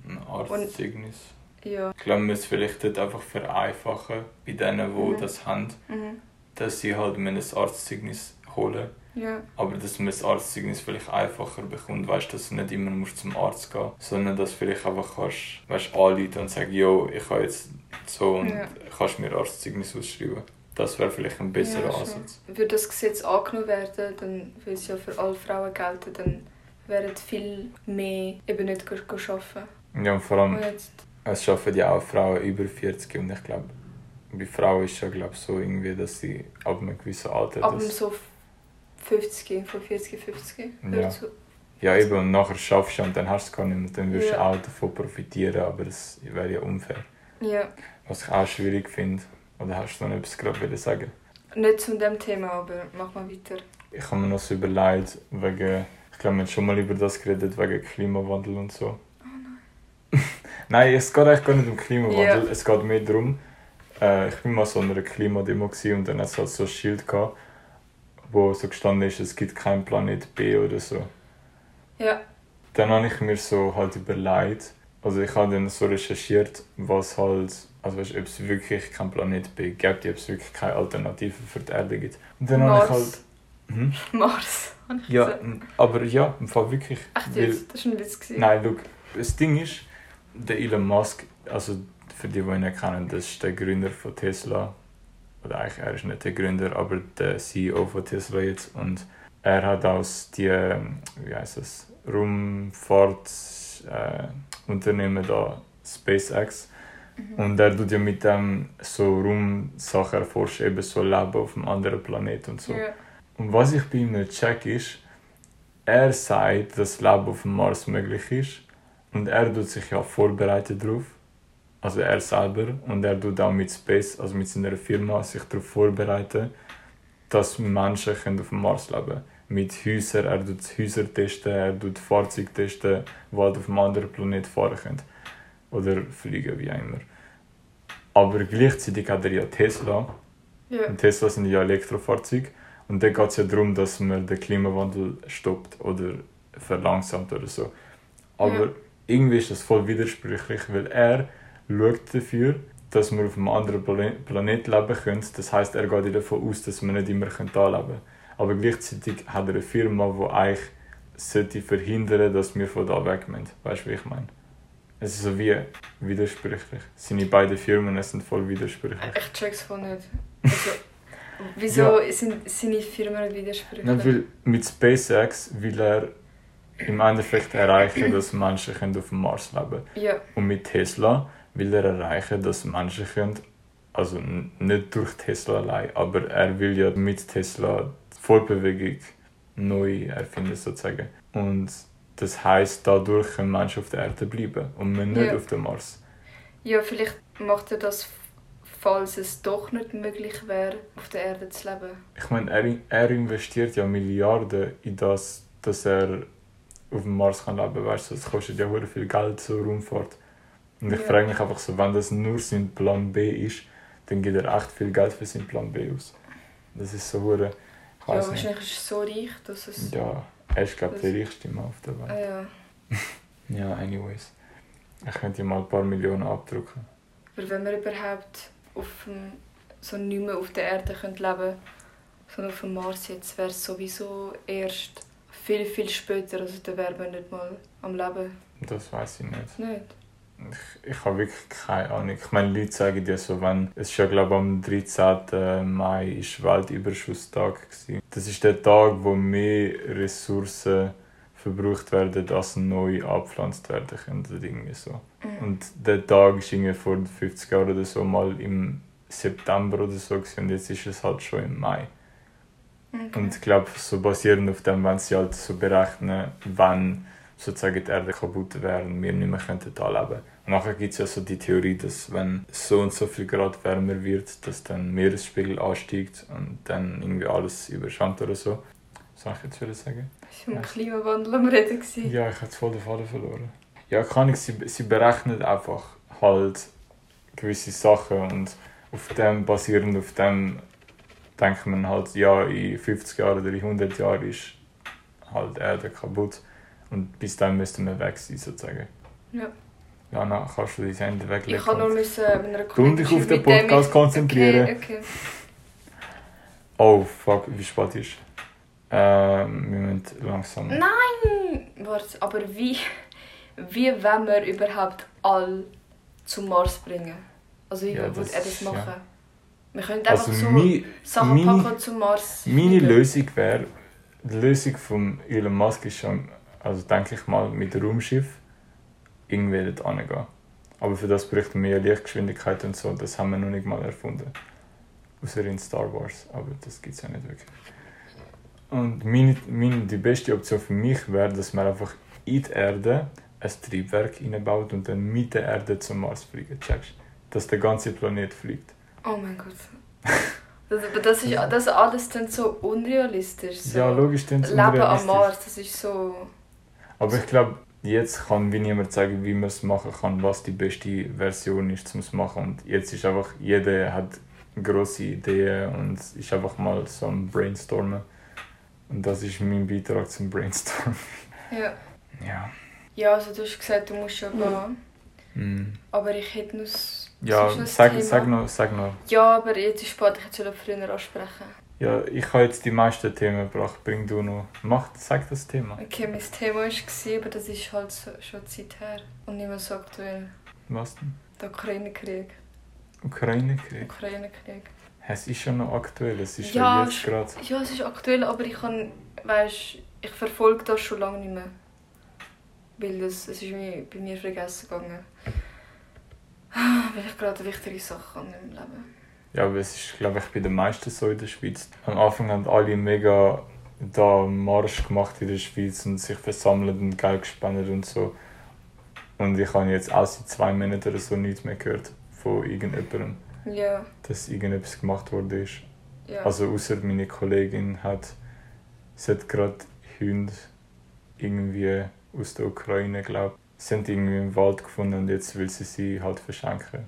Ein Arztzeugnis. Ja. Ich glaube, man muss es vielleicht dort einfach vereinfachen, bei denen, die Mhm. das haben, Mhm. dass sie halt ein Arztzeugnis holen Ja. Aber dass man das Arztzeugnis vielleicht einfacher bekommt, weißt, dass du nicht immer musst zum Arzt gehen sondern dass du vielleicht einfach kannst, weißt, anrufen und sagen, jo, ich habe jetzt so und Ja. kannst mir Arztzeugnis ausschreiben. Das wäre vielleicht ein besserer Ja. Ansatz. Würde das Gesetz angenommen werden, dann will es ja für alle Frauen gelten, dann wären viel mehr eben nicht arbeiten. Ja, und vor allem, Und jetzt, es schaffen ja auch Frauen über 40 und ich glaube, bei Frauen ist ja glaub, so irgendwie, dass sie ab einem gewissen Alter ab das... so 50, von 40, 50. Ja. Ja, eben, und nachher schaffst du und dann hast du es gar nicht mehr, dann wirst du Ja. auch davon profitieren, aber das wäre ja unfair. Ja. Was ich auch schwierig finde, oder hast du noch etwas gerade wieder sagen? Nicht zu dem Thema, aber mach mal weiter. Ich habe mir noch so überlegt, wegen, ich glaube, wir haben schon mal über das geredet, wegen Klimawandel und so. nein. es geht eigentlich gar nicht um Klimawandel, Ja. es geht mehr darum, äh, ich war mal so an einer Klimademo und dann hat es halt so ein Schild gehabt, wo so gestanden ist, es gibt keinen Planet B oder so. Ja. Dann habe ich mir so halt überlegt, also ich habe dann so recherchiert, was halt, also weißt, ob es wirklich keinen Planet B gibt, ob es wirklich keine Alternative für die Erde gibt. Und dann habe ich halt... Mars. Hm? Mars. Ja, gesagt. m- aber ja, im Fall wirklich. Echt jetzt? Das war ein Witz. gewesen. Nein, look, das Ding ist, der Elon Musk, also für die, die ihn nicht kennen, das ist der Gründer von Tesla. Oder eigentlich, er ist nicht der Gründer, aber der CEO von Tesla jetzt. Und er hat aus die, ähm, wie heißt es, Raumfahrtunternehmen äh, da, SpaceX, Mhm. und er tut ja mit dem so Raumsachen erforschen, eben so Leben auf einem anderen Planeten und so. Ja. Und was ich bei ihm nicht check ist, er sagt, dass Leben auf dem Mars möglich ist und er tut sich ja vorbereitet darauf. Also er selber und er tut auch mit Space, also mit seiner Firma, sich darauf vorbereiten, dass Menschen können auf dem Mars leben können. Mit Häusern, er tut Häuser testen, er tut Fahrzeuge testen, die halt auf einem anderen Planet fahren können. Oder fliegen, wie auch immer. Aber gleichzeitig hat er ja Tesla, Ja. und Tesla sind ja Elektrofahrzeuge. Und da geht es ja darum, dass man den Klimawandel stoppt oder verlangsamt oder so. Aber Ja. irgendwie ist das voll widersprüchlich, weil er schaut dafür, dass wir auf einem anderen Plane- Planet leben können. Das heißt, er geht davon aus, dass wir nicht immer hier leben können. Aber gleichzeitig hat er eine Firma, die eigentlich sollte verhindern dass wir von da weg müssen. Weißt du, wie ich meine? Es ist so wie widersprüchlich. Seine beiden Firmen sind voll widersprüchlich. Ich check's voll nicht. Also, wieso sind seine Firmen widersprüchlich? Ja, weil mit SpaceX will er im Endeffekt erreichen, dass Menschen auf dem Mars leben können. Ja, Und mit Tesla will er erreichen, dass Menschen können, also nicht durch Tesla allein, aber er will ja mit Tesla die Fortbewegung neu erfinden sozusagen. Und das heißt, dadurch können Menschen auf der Erde bleiben und wir nicht Ja. auf dem Mars. ja, vielleicht macht er das, falls es doch nicht möglich wäre, auf der Erde zu leben. Ich meine, er, er investiert ja Milliarden in das, dass er auf dem Mars kann leben kann. Weißt du, das kostet ja hure viel Geld, so Raumfahrt. Und ich Ja. frage mich einfach so, wenn das nur sein Plan B ist, dann gibt er echt viel Geld für seinen Plan B aus. Das ist so hure. Ja, weiß nicht. wahrscheinlich ist er so reich, dass es... Ja, er ist glaube ich der reichste Mann auf der Ah, Welt. ja. Ja, anyways. Ich könnte ihm mal ein paar Millionen abdrucken. Aber wenn wir überhaupt auf dem, so nicht mehr auf der Erde können leben sondern auf dem Mars jetzt, wäre es sowieso erst viel, viel später. Also da wären wir nicht mal am Leben. Das weiß ich nicht. Nicht? Ich, ich habe wirklich keine Ahnung. Ich meine, Leute sagen dir so, wenn es ja glaube ich, am 13. Mai ist Weltüberschusstag gewesen. Das ist der Tag, wo mehr Ressourcen verbraucht werden, als neu abgepflanzt werden können oder irgendwie so. Mhm. Und der Tag ist irgendwie vor 50 Jahren oder so mal im September oder so gewesen, und jetzt ist es halt schon im Mai. Okay. Und ich glaube, so basierend auf dem, wenn sie halt so berechnen, wann sozusagen die Erde kaputt wäre und wir nicht mehr könnten da leben. Und nachher gibt es ja so die Theorie, dass wenn so und so viel Grad wärmer wird, dass dann Meeresspiegel ansteigt und dann irgendwie alles überschwemmt oder so. Was soll ich jetzt wieder sagen? Ich war im Klimawandel am Reden. gewesen. Ja, ich habe voll den Faden verloren. Ja, kann ich, sie, sie berechnen einfach halt gewisse Sachen und auf dem, basierend auf dem, denkt man halt, ja, in 50 Jahren oder in 100 Jahren ist halt die Erde kaputt und bis dann müssten wir weg sein, sozusagen. Ja. Ja, dann kannst du dein Handy weglegen. Ich kann nur müssen mit einer Du dich auf den Podcast konzentrieren. Okay, okay. Oh, fuck, wie spät ist ähm, Wir müssen langsam... Nein! Warte, aber wie, wie wollen wir überhaupt all zum Mars bringen? Also wie Ja, würde er das ist- machen? ja. Wir können einfach Also so mi- Sachen meine- packen zum Mars Meine. Lösung wäre, die Lösung von Elon Musk ist schon, also denke ich mal, mit dem Raumschiff irgendwie dort hingehen. Aber für das bräuchten wir ja Lichtgeschwindigkeit und so, das haben wir noch nicht mal erfunden. Außer in Star Wars, aber das gibt es ja nicht wirklich. Und meine, meine, die beste Option für mich wäre, dass man einfach in die Erde ein Triebwerk reinbaut und dann mit der Erde zum Mars fliegen. Checkst? Dass der ganze Planet fliegt. Oh mein Gott. Das, aber das ist, das alles dann so unrealistisch. So. Ja, logisch, dann ist Leben am. Mars, das ist so... Aber ich glaube, jetzt kann wie niemand sagen, wie man es machen kann, was die beste Version ist, um es zu machen. Und jetzt ist einfach, jeder hat grosse Ideen und ist einfach mal so am Brainstormen. Und das ist mein Beitrag zum Brainstormen. Ja. Ja. ja, also du hast gesagt, du musst schon gehen. Mm. Aber ich hätte noch Ja, ein sag, Thema. sag, noch, sag noch. Ja, aber jetzt ist spät, ich hätte es früher ansprechen. Ja, ich habe jetzt die meisten Themen gebracht. Bring du noch. Mach, sag das Thema. Okay, mein Thema war, aber das ist halt so, schon Zeit her. Und nicht mehr so aktuell. Was denn? Der Ukraine-Krieg. Ukraine-Krieg. Ukraine-Krieg. Es ist schon noch aktuell, es ist Ja, ja, jetzt gerade. Ja, es ist aktuell, aber ich kann, weißt, ich verfolge das schon lange nicht mehr. Weil das, es ist mir, bei mir vergessen gegangen. Weil ich gerade wichtige Sachen habe im Leben. Ja, aber es ist, glaube ich, bei den meisten so in der Schweiz. Am Anfang haben alle mega da Marsch gemacht in der Schweiz und sich versammelt und Geld gespendet und so. Und ich habe jetzt auch seit zwei Monaten oder so nichts mehr gehört von irgendjemandem, Ja, dass irgendetwas gemacht worden ist. ja. Also außer meine Kollegin hat, sie hat gerade Hunde irgendwie aus der Ukraine, glaube ich. Sie haben irgendwie im Wald gefunden und jetzt will sie sie halt verschenken.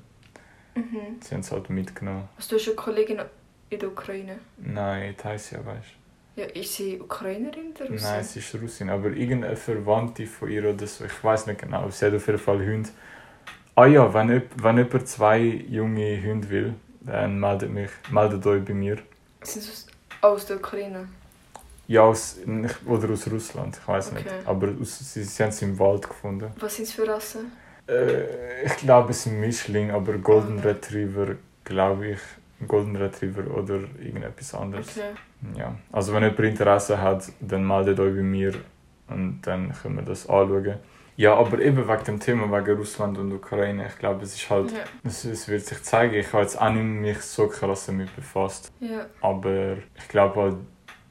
Mhm. Sie haben es halt mitgenommen. Also, du hast eine Kollegin in der Ukraine. Nein, Taisia, weißt Ja, ist sie Ukrainerin oder du? Russin? Nein, sie ist Russin, aber irgendeine Verwandte von ihr oder so, ich weiß nicht genau. Sie hat auf jeden Fall Hunde. Ah ja, wenn, jemand- wenn jemand zwei junge Hunde will, dann meldet, mich, meldet euch bei mir. Sind sie aus, aus der Ukraine? Ja, aus, nicht- oder aus Russland, ich weiß nicht. Okay. Aber aus, sie, sie haben sie im Wald gefunden. Was sind es für Rassen? Äh, ich glaube, es sind Mischling, aber Golden. Retriever, glaube ich. Golden Retriever oder irgendetwas anderes. Okay. Ja. Also, wenn jemand Interesse hat, dann meldet euch bei mir und dann können wir das anschauen. Ja, aber eben wegen dem Thema, wegen Russland und Ukraine, ich glaube, es ist halt, Ja. es, es wird sich zeigen. Ich habe jetzt auch nicht mich so krass damit befasst. ja. Aber ich glaube halt,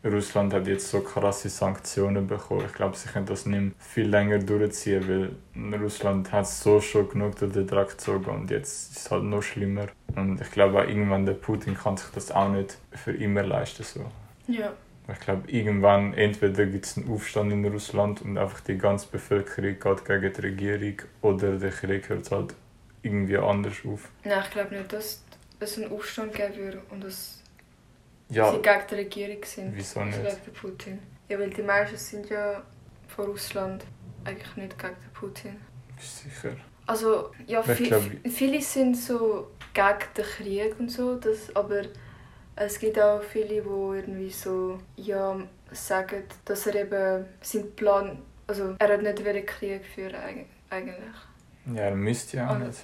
Russland hat jetzt so krasse Sanktionen bekommen. Ich glaube, sie können das nicht viel länger durchziehen, weil Russland hat so schon genug durch den Dreck gezogen und jetzt ist es halt noch schlimmer. Und ich glaube auch irgendwann der Putin kann sich das auch nicht für immer leisten. So. Ja. Ich glaube, irgendwann entweder gibt es einen Aufstand in Russland und einfach die ganze Bevölkerung geht gegen die Regierung oder der Krieg hört halt irgendwie anders auf. Nein, ich glaube nicht, dass es einen Aufstand geben würde und dass Ja, sie gegen die Regierung sind. wieso Also nicht? gegen den Putin. Ja, weil die meisten sind ja von Russland eigentlich nicht gegen Putin. Sicher. Also, ja, Ich vi glaub- viele sind so gegen den Krieg und so, das, aber es gibt auch viele, die irgendwie so, ja, sagen, dass er eben seinen Plan, also er hat nicht Krieg führen eig- eigentlich. Ja, er müsste ja auch Ah. nicht.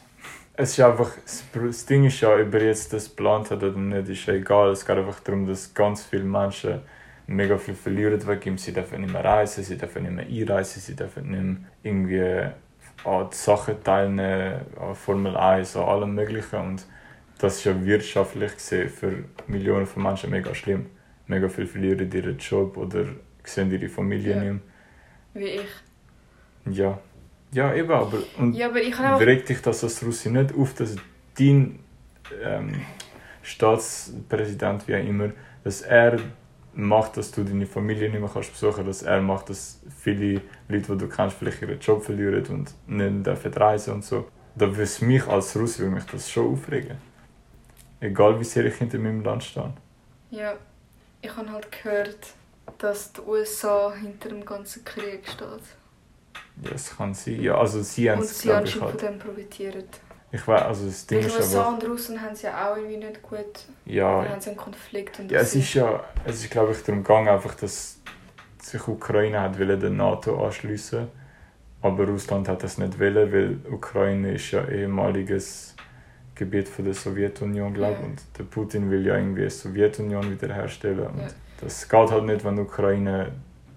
Es ist einfach, das Ding ist ja, ob er jetzt das geplant hat oder nicht, ist ja egal. Es geht einfach darum, dass ganz viele Menschen mega viel verlieren wegen ihm. Sie dürfen nicht mehr reisen, sie dürfen nicht mehr einreisen, sie dürfen nicht mehr irgendwie an Sachen teilnehmen, an Formel 1, an allem Möglichen. Und das ist ja wirtschaftlich gesehen für Millionen von Menschen mega schlimm. Mega viel verlieren ihren Job oder sehen ihre Familie Ja. nicht Wie ich. mehr. Ja. Ja, eben, aber... Und Ja, aber ich auch... Regt dich das als Russin nicht auf, dass dein ähm, Staatspräsident, wie auch immer, dass er macht, dass du deine Familie nicht mehr kannst besuchen dass er macht, dass viele Leute, die du kennst, vielleicht ihren Job verlieren und nicht dürfen reisen und so. Da würde mich als Russ würde mich das schon aufregen. Egal wie sehr ich hinter meinem Land stehe. Ja, ich habe halt gehört, dass die USA hinter dem ganzen Krieg steht. Das kann sein. Ja, also sie haben Und es, sie glaube ich, anscheinend von halt. dem profitieren. Ich weiß, also das Ding ist USA aber... und Russen haben es ja auch irgendwie nicht gut. Ja, Dann haben sie einen Konflikt. Und Ja, es ist ja, es ist glaube ich darum gegangen, einfach, dass sich Ukraine hat wollen der NATO anschließen, aber Russland hat das nicht wollen, weil Ukraine ist ja ehemaliges Gebiet von der Sowjetunion, glaube ich, Ja. und der Putin will ja irgendwie die Sowjetunion wiederherstellen und Ja. das geht halt nicht, wenn Ukraine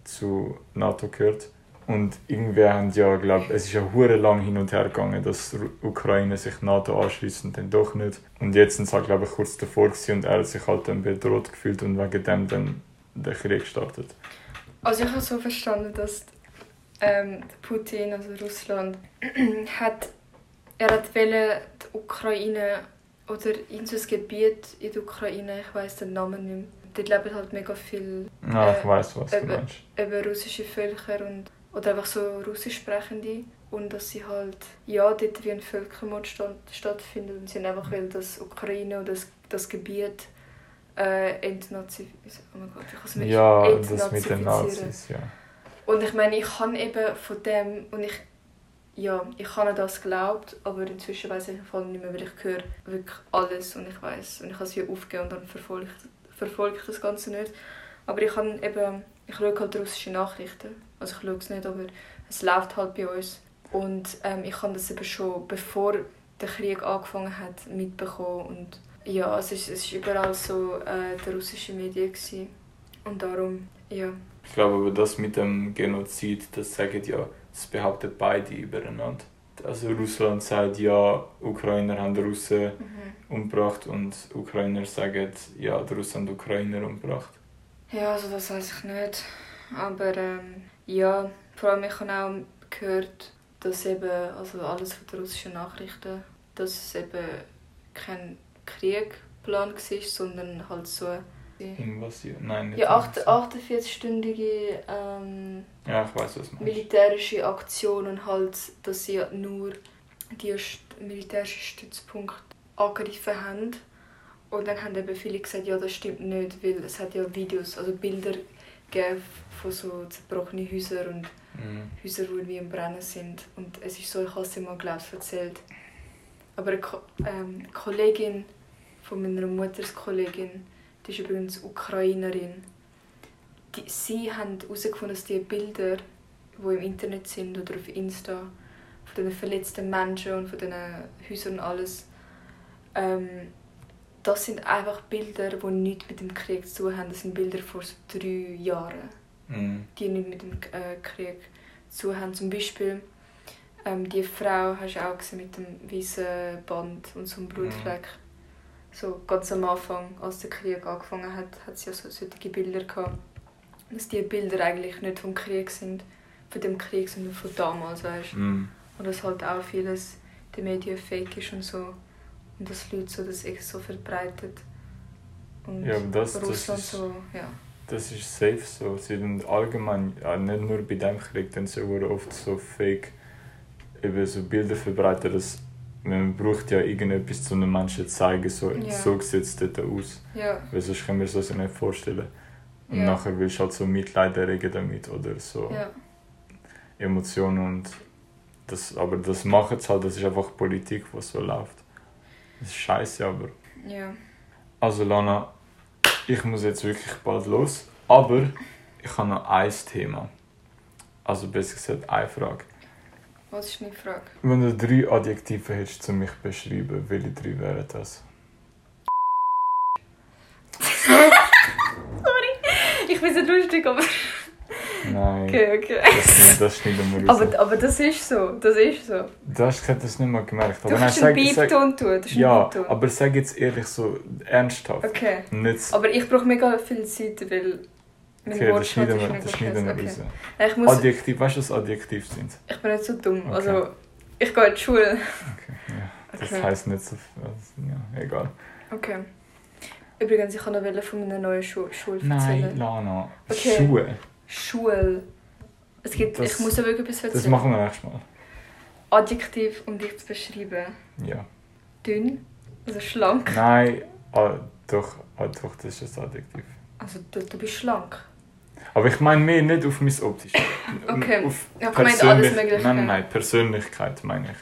zu NATO gehört. Und irgendwie haben ja, glaube es ist ja hure lang hin und her gegangen, dass Ukraine sich NATO anschließt und dann doch nicht. Und jetzt sind sie halt, glaube ich, kurz davor gewesen und er hat sich halt dann bedroht gefühlt und wegen dem dann der Krieg startet. Also ich habe so verstanden, dass ähm, Putin, also Russland, hat, er hat wollen, die Ukraine oder in so ein Gebiet in der Ukraine, ich weiß den Namen nicht mehr, dort leben halt mega viele Ja, Äh, ich weiß, was du eben. meinst. eben russische Völker und oder einfach so russisch sprechende und dass sie halt ja dort wie ein Völkermord stattfindet und sie einfach will, dass Ukraine oder das, das Gebiet äh, entnazifizierst. Oh mein Gott, ich kann es nicht Ja, das mit den. Nazis, ja. Und ich meine, ich kann eben von dem und ich ja, ich habe das geglaubt, aber inzwischen weiß ich voll nicht mehr, weil ich höre wirklich alles und ich weiß und ich habe es wie aufgegeben und dann verfolge ich, verfolge ich das Ganze nicht. Aber ich kann eben, ich schaue halt russische Nachrichten, also ich schaue es nicht, aber es läuft halt bei uns und ähm, ich habe das eben schon bevor der Krieg angefangen hat mitbekommen und Ja, es ist, es ist überall so äh, der russische Medien gewesen. Und darum, ja. Ich glaube aber das mit dem Genozid, das sagen ja, das behauptet beide übereinander. Also Russland sagt ja, Ukrainer haben Russen Mhm. umgebracht und Ukrainer sagen ja, die Russen haben Ukrainer umgebracht. Ja, also das weiß ich nicht. Aber ähm, ja, vor allem ich habe auch gehört, dass eben, also alles von den russischen Nachrichten, dass es eben kein Krieg geplant war, sondern halt so Invasion? Nein, nicht ja, Invasion. 48-stündige ähm, Ja, militärische Aktion und halt, dass sie nur die militärischen Stützpunkte angegriffen haben. Und dann haben eben viele gesagt, ja, das stimmt nicht, weil es hat ja Videos, also Bilder gegeben von so zerbrochenen Häusern und Mhm. Häuser, die irgendwie im Brennen sind. Und es ist so, ich habe es mal, glaube ich, erzählt. Aber eine Ko ähm, eine Kollegin von meiner Mutterskollegin, die ist übrigens Ukrainerin, die, sie haben herausgefunden, dass die Bilder, die im Internet sind oder auf Insta, von den verletzten Menschen und von den Häusern und alles, ähm, das sind einfach Bilder, die nichts mit dem Krieg zu tun haben. Das sind Bilder vor so drei Jahren Mhm. die nicht mit dem äh, Krieg zu haben. Zum Beispiel ähm, die Frau hast du auch gesehen mit dem weißen Band und so einem Blutfleck. So ganz am Anfang, als der Krieg angefangen hat, hat sie ja so solche Bilder gehabt. Dass die Bilder eigentlich nicht vom Krieg sind, von dem Krieg, sondern von damals, weißt. Mhm. Und dass halt auch vieles den Medien fake ist und so. Und dass Leute so das echt so verbreitet. Und Ja, das- das Russland ist- so, ja. Das ist safe so. Sie sind allgemein, ja, nicht nur bei dem Krieg, dann sie sehr oft so fake eben so Bilder verbreiten, dass man braucht ja irgendetwas zu einem Menschen zu zeigen, so, Ja. so sieht es dort aus. Ja, Weil sonst können wir es uns nicht vorstellen. Und Ja. nachher willst du halt so Mitleid erregen damit oder so ja. Emotionen und das, aber das machen sie halt, das ist einfach Politik, was so läuft. Das ist scheiße, aber ja. Also Lana, ich muss jetzt wirklich bald los, aber ich habe noch ein Thema. Also besser gesagt eine Frage. Was ist deine Frage? Wenn du drei Adjektive hättest, zu mich beschreiben, welche drei wären das? Ich bin nicht lustig, aber. Nein, Okay, okay. das, das schneiden wir raus. Aber, aber das ist so. Das ist so. Du hast das nicht mal gemerkt. Du Aber kannst nein, einen Beep-Ton tun. Das ist ja, aber sag jetzt ehrlich so ernsthaft. Okay. Nicht so- Aber ich brauche mega viel Zeit, weil Okay, das schneiden ist wir, das schneiden wir raus. Okay. Ich, muss, Adjektiv, weißt du, was Adjektiv sind? ich bin nicht so dumm. Okay. Also, ich gehe in die Schule. Okay, ja. Das Okay. heisst nicht so viel. Also, ja, egal. okay. Übrigens, ich kann noch von meiner neuen Schu Schule Nein, erzählen. Lana. Okay. Schuhe. Schule. Es gibt, Das- ich muss wirklich etwas erzählen. Das machen wir nächstes Mal. Adjektiv, um dich zu beschreiben. Ja. Dünn. Also schlank. Nein, ah, doch, ah, doch, das ist das Adjektiv. Also, du, du bist schlank. Aber ich meine mehr nicht auf mein Optisch. Okay. Auf Ich habe gemeint, alles Mögliche. Nein, nein, nein, Persönlichkeit meine ich.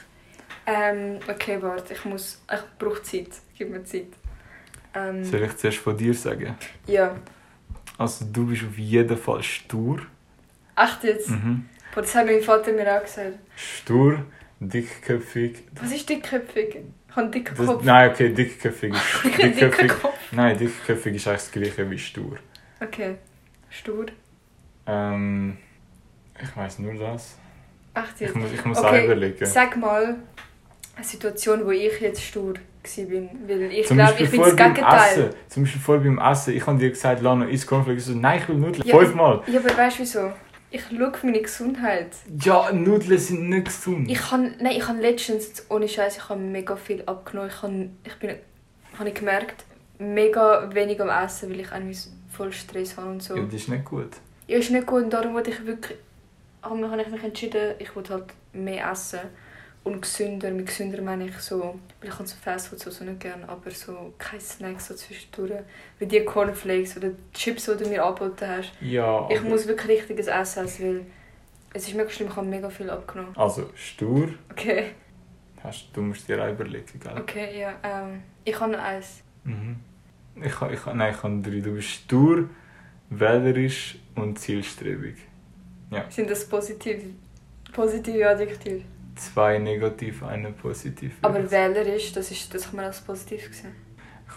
Ähm, okay, warte, ich muss. Ich brauche Zeit. Gib mir Zeit. Ähm, Soll ich zuerst von dir sagen? ja. Also du bist auf jeden Fall stur. Echt jetzt? Mhm. Boah, das hat mein Vater mir auch gesagt. Stur, dickköpfig. Was ist dickköpfig? Ich habe dicken Das, Kopf. nein, okay, dickköpfig ist... Ich dickköpfig, nein, dickköpfig ist eigentlich das gleiche wie stur. Okay. Stur. Ähm, ich weiß nur das. Echt Ich jetzt? muss, ich muss Okay, auch überlegen. Sag mal eine Situation, wo ich jetzt stur Weil ich glaube, ich bin das Gegenteil. Zum Beispiel vor beim Essen. Ich habe dir gesagt, Lana, isst Cornflakes. Ich so, nein, ich will Nudeln. Ja. Fünfmal. Ja, aber weißt du wieso? Ich schaue auf meine Gesundheit. Ja, Nudeln sind nicht gesund. Ich habe, nein, ich habe letztens, ohne Scheiß, ich habe mega viel abgenommen. Ich habe, ich bin, habe ich gemerkt, mega wenig am Essen, weil ich irgendwie voll Stress habe und so. Ja, das ist nicht gut. Ja, ist nicht gut und darum wollte ich wirklich, habe habe ich mich entschieden, ich wollte halt mehr essen und gesünder. Mit gesünder meine ich so, weil ich kann so Fastfood so, so nicht gerne, aber so keine Snacks so zwischendurch, wie die Cornflakes oder die Chips, die du mir angeboten hast. Ja, Ich muss wirklich richtiges Essen essen, weil es ist mega schlimm, ich habe mega viel abgenommen. Also, stur. Okay, Hast, du musst dir auch überlegen, gell? okay, ja. Ähm, ich habe noch eins. Mhm. Ich, ich, nein, ich habe drei. Du bist stur, wählerisch und zielstrebig. Sind das positive, positive Adjektive? Zwei negativ, eine positiv. Aber wählerisch, das, ist, das kann man als positiv sehen.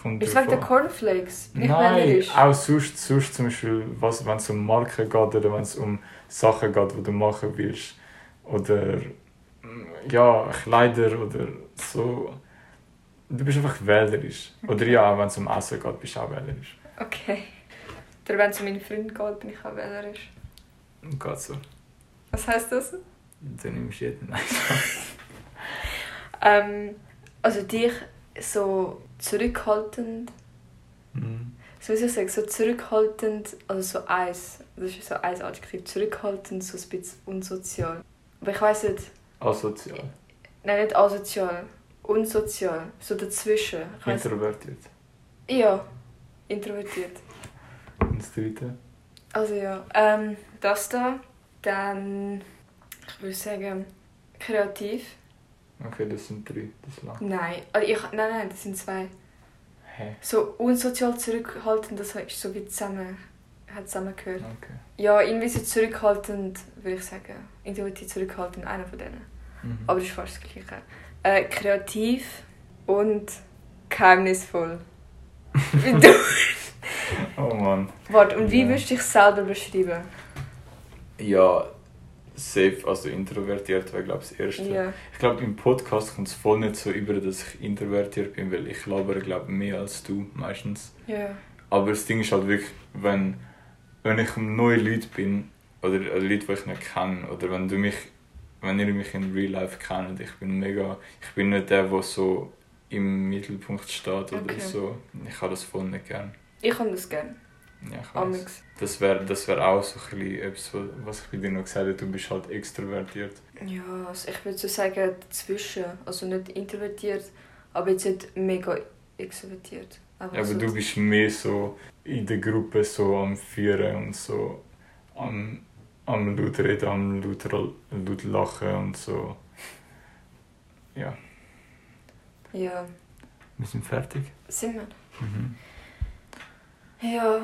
Kommt Ist wegen der. Cornflakes? Bin Nein, auch sonst, sonst zum Beispiel, was, wenn es um Marken geht oder wenn es um Sachen geht, die du machen willst. Oder mm, ja, Kleider oder so. Du bist einfach wählerisch. Oder ja, wenn es um Essen geht, bist du auch wählerisch. Okay. Oder wenn es um meine Freunde geht, bin ich auch wählerisch. Geht so. Was heisst das? Dann nimmst du jeden. Nein. Ähm, also dich so zurückhaltend, Mhm. so soll ich sagen, so zurückhaltend, also so eins, das ist so ein Adjektiv, zurückhaltend, so ein bisschen unsozial. Aber ich weiss nicht, Asozial. nein, nicht asozial, unsozial, so dazwischen. Ich weiss, Introvertiert. ja, introvertiert. Und das dritte? Also ja, ähm, das da, dann, ich würde sagen, kreativ. Okay, das sind drei. Das lang. Nein, also ich, nein, nein, das sind zwei. Hä? So unsozial zurückhaltend, das ist so wie zusammen, hat zusammengehört. Okay. Ja, irgendwie so zurückhaltend, würde ich sagen. Intuitiv zurückhaltend, einer von denen. Mhm. Aber das ist fast das Gleiche. Äh, kreativ und geheimnisvoll. Wie du. Oh Mann. Warte, und wie Ja. würdest du dich selber beschreiben? Ja, safe, also introvertiert wäre, glaube ich, das Erste. Ja. Ich glaube, im Podcast kommt es voll nicht so über, dass ich introvertiert bin, weil ich labere, glaube mehr als du meistens. Ja. Aber das Ding ist halt wirklich, wenn, wenn ich um neue Leute bin, oder äh, Leute, die ich nicht kenne, oder wenn du mich, wenn ihr mich in Real Life kennt, ich bin mega, ich bin nicht der, der so im Mittelpunkt steht oder Okay. so. Ich habe das voll nicht gern. Ich habe das gerne. Ja, ich. Amix. Das wäre das wär auch so ein bisschen etwas, was ich bei dir noch gesagt habe, du bist halt extrovertiert. Ja, also ich würde so sagen dazwischen. Also nicht introvertiert, aber jetzt nicht mega extrovertiert. Aber so du bist mehr so in der Gruppe so am Führen und so am, am laut reden, am laut, laut lachen und so. Ja. Ja. Wir sind fertig. Sind wir? Mhm. Ja.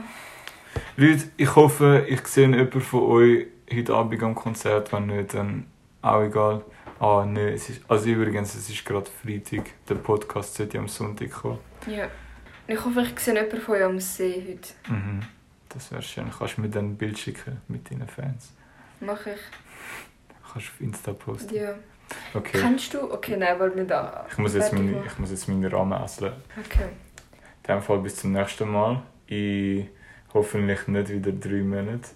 Leute, ich hoffe, ich sehe jemanden von euch heute Abend am Konzert. Wenn nicht, dann auch egal. Ah, nein, es ist, also übrigens, es ist gerade Freitag. Der Podcast sollte am Sonntag kommen. Ja. Ich hoffe, ich sehe jemanden von euch am See heute. Mhm. Das wäre schön. Kannst du mir dann ein Bild schicken mit deinen Fans? Mach ich. Kannst du auf Insta posten. Ja. Okay. Kennst du? Okay, nein, warte nicht da. Ich muss, jetzt meine, ich muss jetzt meine Rahmen essen. Okay. In dem Fall bis zum nächsten Mal. In hoffentlich nicht wieder drei Monate.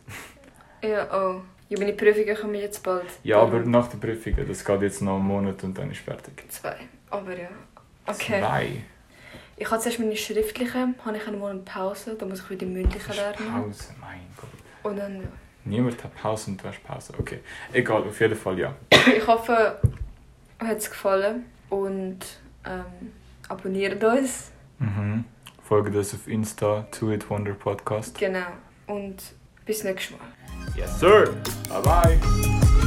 Ja, oh. Ja, meine Prüfungen kommen jetzt bald. Ja, aber nach der Prüfung, das geht jetzt noch einen Monat und dann ist fertig. Zwei. Aber ja. Okay. Zwei. Ich habe zuerst meine schriftlichen, habe ich einen Monat Pause, dann muss ich wieder die mündlichen Das ist lernen. Pause, mein Gott. Und dann, ja. Niemand hat Pause und du hast Pause. Okay. Egal, auf jeden Fall ja. Ich hoffe, euch hat es gefallen und ähm, abonniert uns. Mhm. Folgt uns auf Insta, To It Wonder Podcast. Genau. Und bis nächstes Mal. Yes, sir. Bye bye.